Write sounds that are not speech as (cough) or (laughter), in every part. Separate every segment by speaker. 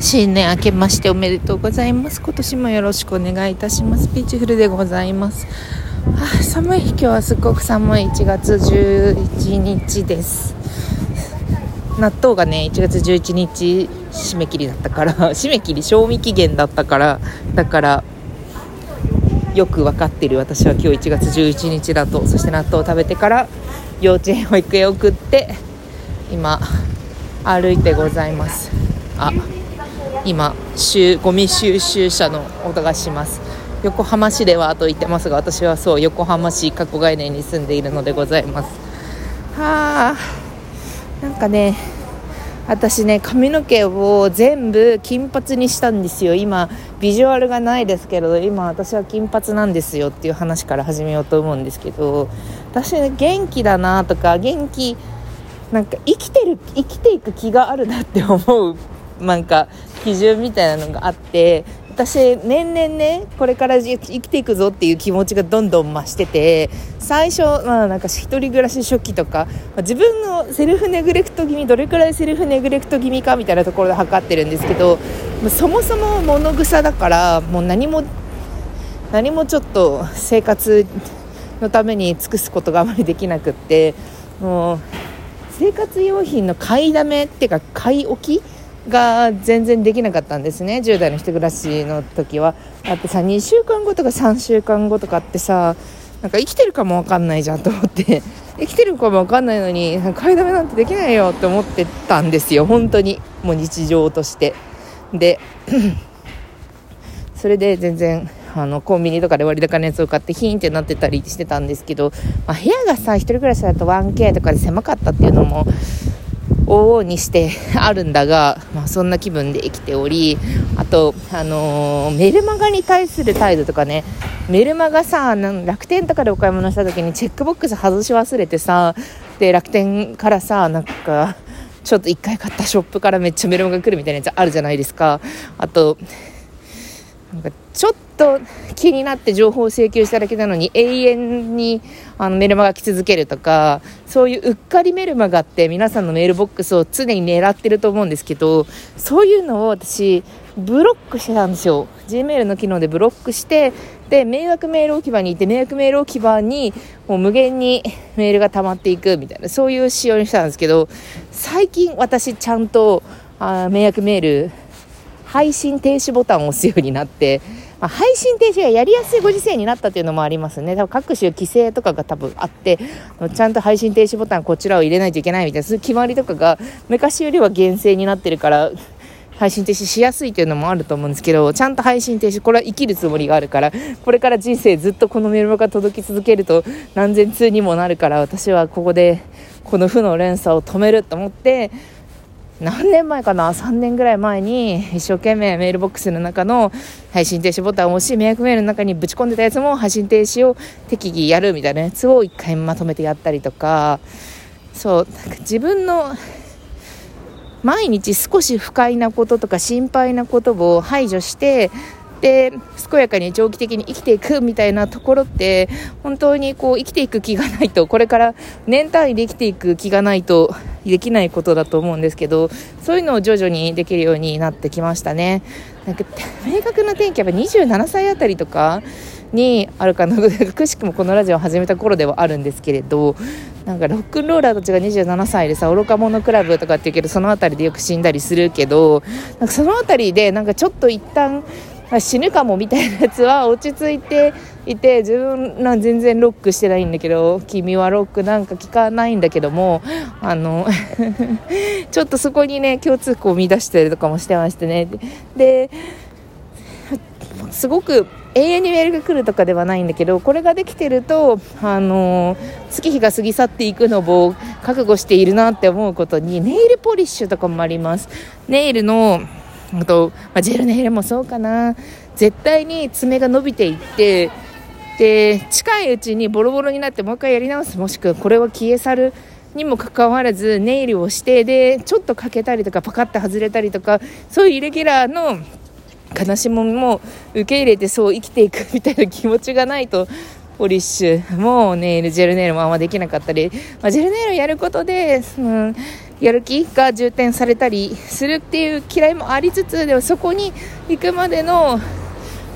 Speaker 1: 新年明けましておめでとうございます。今年もよろしくお願いいたします。ピーチフルでございます。あ寒い。今日はすごく寒い。1月11日です。納豆がね1月11日締め切りだったから (laughs) 締め切り賞味期限だったからだからよく分かってる。私は今日1月11日だと。そして納豆を食べてから幼稚園保育園送って今歩いてございます。あ今ゴミ収集車の音がします。横浜市ではと言ってますが私はそう横浜市過去概念に住んでいるのでございます。はあなんかね私ね髪の毛を全部金髪にしたんですよ。今ビジュアルがないですけれど今私は金髪なんですよっていう話から始めようと思うんですけど私、ね、元気だなとか元気なんか生きてる生きていく気があるなって思うなんか基準みたいなのがあって私年々ねこれから生きていくぞっていう気持ちがどんどん増してて最初まあなんか一人暮らし初期とか自分のセルフネグレクト気味どれくらいセルフネグレクト気味かみたいなところで測ってるんですけどそもそも物草だからもう何も何もちょっと生活のために尽くすことがあまりできなくってもう生活用品の買いだめっていうか買い置きが全然できなかったんですね。10代の一人暮らしの時は。だってさ2週間後とか3週間後とかってさなんか生きてるかも分かんないじゃんと思って。生きてるかも分かんないのに買いだめなんてできないよって思ってたんですよ。本当に。もう日常として。で (clears throat) それで全然あのコンビニとかで割高のやつを買ってヒーンってなってたりしてたんですけど、まあ、部屋がさ1人暮らしだと 1K とかで狭かったっていうのも往々にして (laughs) あるんだが、まあ、そんな気分で生きておりあと、あのー、メルマガに対する態度とかねメルマガさ楽天とかでお買い物した時にチェックボックス外し忘れてさで楽天からさなんかちょっと1回買ったショップからめっちゃメルマガ来るみたいなやつあるじゃないですか。あとなんかちょっと気になって情報を請求しただけなのに永遠にあのメルマガ来続けるとかそういううっかりメルマガって皆さんのメールボックスを常に狙ってると思うんですけどそういうのを私ブロックしてたんですよ。Gmail の機能でブロックしてで迷惑メール置き場に行って迷惑メール置き場にもう無限にメールが溜まっていくみたいなそういう仕様にしたんですけど最近私ちゃんとあ迷惑メール配信停止ボタンを押すようになって、まあ、配信停止がやりやすいご時世になったっていうのもありますね。多分各種規制とかが多分あって、ちゃんと配信停止ボタンこちらを入れないといけないみたいな、そういう決まりとかが昔よりは厳正になってるから、配信停止しやすいというのもあると思うんですけど、ちゃんと配信停止、これは生きるつもりがあるから、これから人生ずっとこのメールマガ届き続けると何千通にもなるから、私はここでこの負の連鎖を止めると思って、何年前かな？3年ぐらい前に一生懸命メールボックスの中の配信停止ボタンを押し迷惑メールの中にぶち込んでたやつも配信停止を適宜やるみたいなやつを一回まとめてやったりとか。そうなんか自分の毎日少し不快なこととか心配なことを排除してで健やかに長期的に生きていくみたいなところって本当にこう生きていく気がないとこれから年単位で生きていく気がないとできないことだと思うんですけどそういうのを徐々にできるようになってきましたね。なんか明確な転機は27歳あたりとかにあるかな。(laughs) くしくもこのラジオを始めた頃ではあるんですけれどなんかロックンローラーたちが27歳でさ愚か者クラブとかって言うけどその辺りでよく死んだりするけどなんかその辺りでなんかちょっと一旦死ぬかもみたいなやつは落ち着いていて自分なん全然ロックしてないんだけど君はロックなんか聞かないんだけどもあの (laughs) ちょっとそこにね共通項を見出したりとかもしてましてね。ですごく永遠にメールが来るとかではないんだけどこれができてるとあの月日が過ぎ去っていくのを覚悟しているなって思うことにネイルポリッシュとかもあります。ネイルのあと、まあ、ジェルネイルもそうかな。絶対に爪が伸びていってで近いうちにボロボロになってもう一回やり直す。もしくはこれは消え去るにもかかわらずネイルをしてでちょっと欠けたりとかパカッて外れたりとかそういうイレギュラーの悲しみも受け入れてそう生きていくみたいな気持ちがないとポリッシュ。もネイルジェルネイルもあんまできなかったり、まあ、ジェルネイルをやることで、うん、やる気が充填されたりするっていう嫌いもありつつでもそこに行くまでの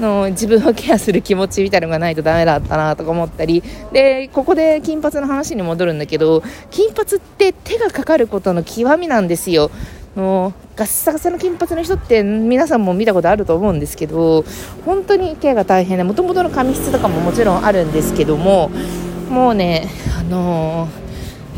Speaker 1: の自分をケアする気持ちみたいのがないとダメだったなとか思ったりでここで金髪の話に戻るんだけど金髪って手がかかることの極みなんですよ。のガッサガサの金髪の人って皆さんも見たことあると思うんですけど本当にケアが大変でもともとの髪質とかももちろんあるんですけどももうねあのー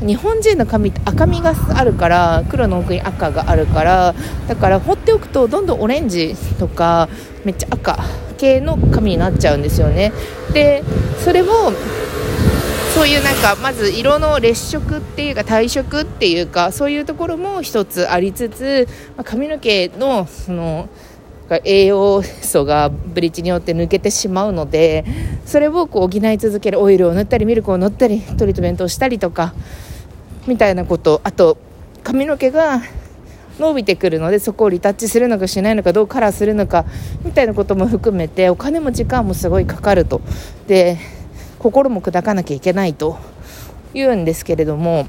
Speaker 1: 日本人の髪って赤みがあるから黒の奥に赤があるからだから放っておくとどんどんオレンジとかめっちゃ赤系の髪になっちゃうんですよね。でそれもそういうなんかまず色の劣色っていうか退色っていうかそういうところも一つありつつ髪の毛のその栄養素がブリッジによって抜けてしまうのでそれをこう補い続けるオイルを塗ったりミルクを塗ったりトリートメントをしたりとかみたいなこと。あと髪の毛が伸びてくるのでそこをリタッチするのかしないのかどうカラーするのかみたいなことも含めてお金も時間もすごいかかると。で心も砕かなきゃいけないと。言うんですけれども。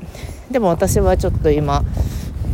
Speaker 1: でも私はちょっと今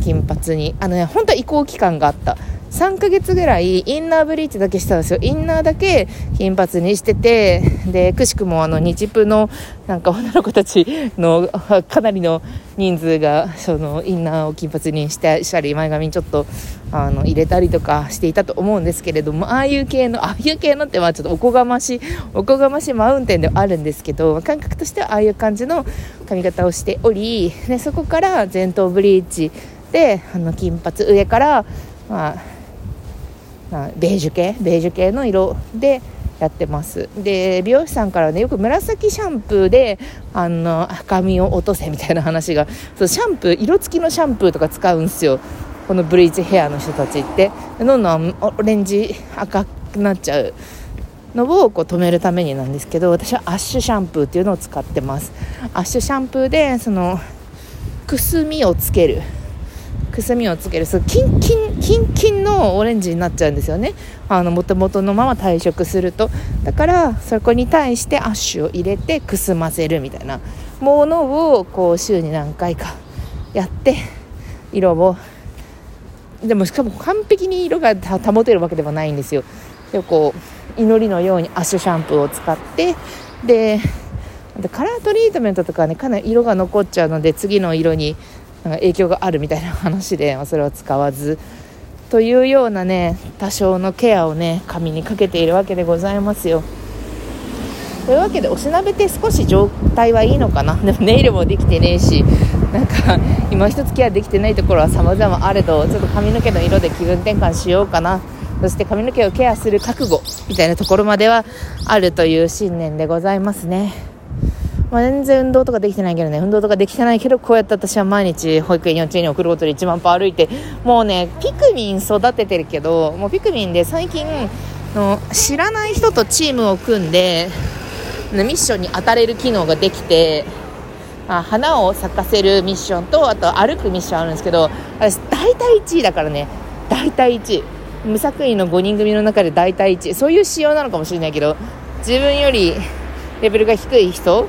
Speaker 1: 金髪にあのね本当は移行期間があった。3ヶ月ぐらいインナーブリーチだけしたんですよ。インナーだけ金髪にしててでくしくもあの日プのなんか女の子たちの (laughs) かなりの人数がそのインナーを金髪にしてしたり前髪ちょっとあの入れたりとかしていたと思うんですけれどもああいう系のああいう系のってまあちょっとおこがましいおこがましいマウンテンではあるんですけど感覚としてはああいう感じの髪型をしておりでそこから前頭ブリーチであの金髪上からまあベージュ系？ベージュ系の色でやってます。で美容師さんからねよく紫シャンプーであの髪を落とせみたいな話が。そうシャンプー色付きのシャンプーとか使うんですよ。このブリーチヘアの人たちって。どんどんオレンジ赤くなっちゃうのをこう止めるためになんですけど私はアッシュシャンプーっていうのを使ってます。アッシュシャンプーでそのくすみをつける。くすみをつけるそキンキンキンキンのオレンジになっちゃうんですよね。あの元々のまま退色すると。だからそこに対してアッシュを入れてくすませるみたいなものをこう週に何回かやって色をでもしかも完璧に色が保てるわけではないんですよ。でこう祈りのようにアッシュシャンプーを使ってでカラートリートメントとかねかなり色が残っちゃうので次の色になんか影響があるみたいな話で、まあ、それは使わずというようなね多少のケアをね髪にかけているわけでございますよ。というわけでおしなべて少し状態はいいのかな。(laughs) でもネイルもできてねえしなんか今一つケアできてないところは様々あれどちょっと髪の毛の色で気分転換しようかな。そして髪の毛をケアする覚悟みたいなところまではあるという信念でございますね。まあ、全然運動とかできてないけどね。運動とかできてないけどこうやって私は毎日保育園幼稚園に送ることで1万歩歩いてもうねピクミン育ててるけどもうピクミンで最近の知らない人とチームを組んでミッションに当たれる機能ができてあ花を咲かせるミッションとあと歩くミッションあるんですけど私大体1位だからね。大体1位。無作為の5人組の中で大体1位。そういう仕様なのかもしれないけど自分よりレベルが低い人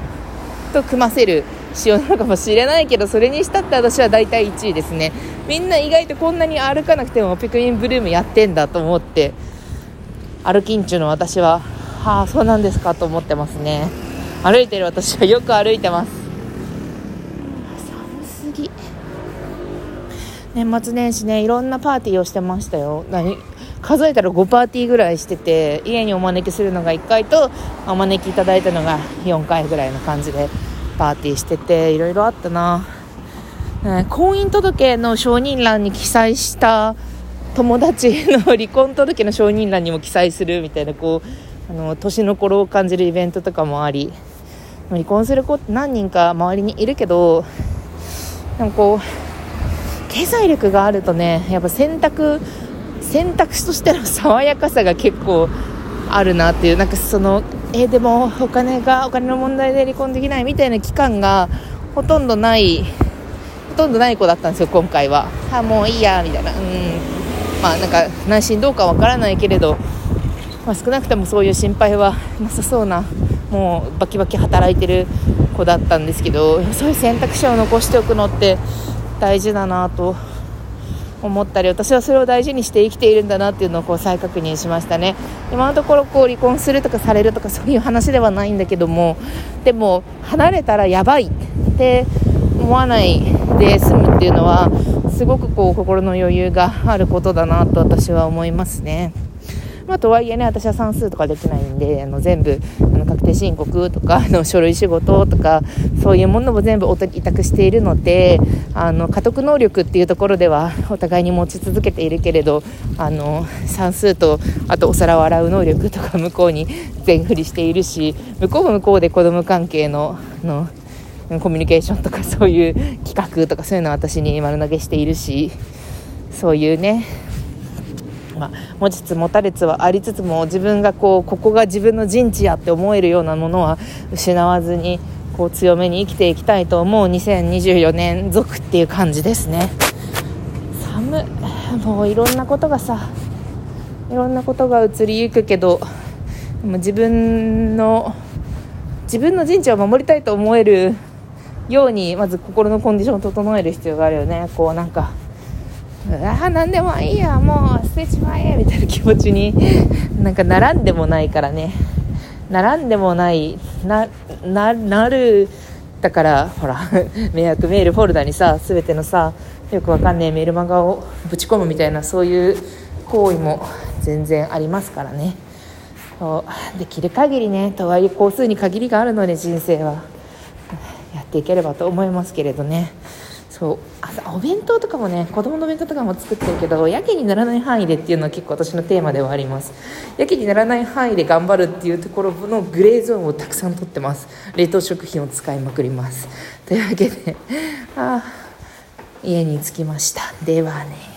Speaker 1: と組ませる仕様なのかもしれないけどそれにしたって私は大体1位ですね。みんな意外とこんなに歩かなくてもピクミンブルームやってんだと思って歩きんちゅの私ははあそうなんですかと思ってますね。歩いてる私はよく歩いてます寒すぎ年末年始ねいろんなパーティーをしてましたよ。何？数えたら5パーティーぐらいしてて家にお招きするのが1回とお招きいただいたのが4回ぐらいの感じでパーティーしてていろいろあったな、ね、婚姻届の承認欄に記載した友達の離婚届の承認欄にも記載するみたいなこうあの年の頃を感じるイベントとかもあり離婚する子って何人か周りにいるけどなんかこう経済力があるとねやっぱ選択選択肢としての爽やかさが結構あるなっていうなんかそのえー、でもお金がお金の問題で離婚できないみたいな期間がほとんどないほとんどない子だったんですよ今回は。あもういいやみたいな。うん。まあなんか内心どうかわからないけれど、まあ、少なくともそういう心配はなさそうなもうバキバキ働いてる子だったんですけどそういう選択肢を残しておくのって大事だなと思ったり私はそれを大事にして生きているんだなっていうのをこう再確認しましたね今のところこう離婚するとかされるとかそういう話ではないんだけどもでも離れたらやばいって思わないで済むっていうのはすごくこう心の余裕があることだなと私は思いますね。まあ、とはいえね私は算数とかできないんであの全部あの確定申告とか (laughs) あの書類仕事とかそういうものも全部委託しているのであの家督能力っていうところではお互いに持ち続けているけれどあの算数とあとお皿を洗う能力とか向こうに全振りしているし向こうも向こうで子供関係ののコミュニケーションとかそういう企画とかそういうのは私に丸投げしているしそういうねまあ、持ちつ持たれつはありつつも自分がこうここが自分の陣地やって思えるようなものは失わずにこう強めに生きていきたいと思う2024年続っていう感じですね。寒もういろんなことがさいろんなことが移りゆくけどでも自分の自分の陣地を守りたいと思えるようにまず心のコンディションを整える必要があるよね。こうなんかああ何でもいいやもう捨てちまえみたいな気持ちに (laughs) なんか並んでもないからね。並んでもないななるだからほら (laughs) 迷惑メールフォルダにさ全てのさよくわかんねえメール漫画をぶち込むみたいなそういう行為も全然ありますからね。そう。できる限りねとはいえ工数に限りがあるので人生は。やっていければと思いますけれどね。そう。朝お弁当とかもね子供のお弁当とかも作ってるけどやけにならない範囲でっていうのは結構私のテーマではあります。やけにならない範囲で頑張るっていうところのグレーゾーンをたくさんとってます。冷凍食品を使いまくります。というわけであ家に着きました。ではね。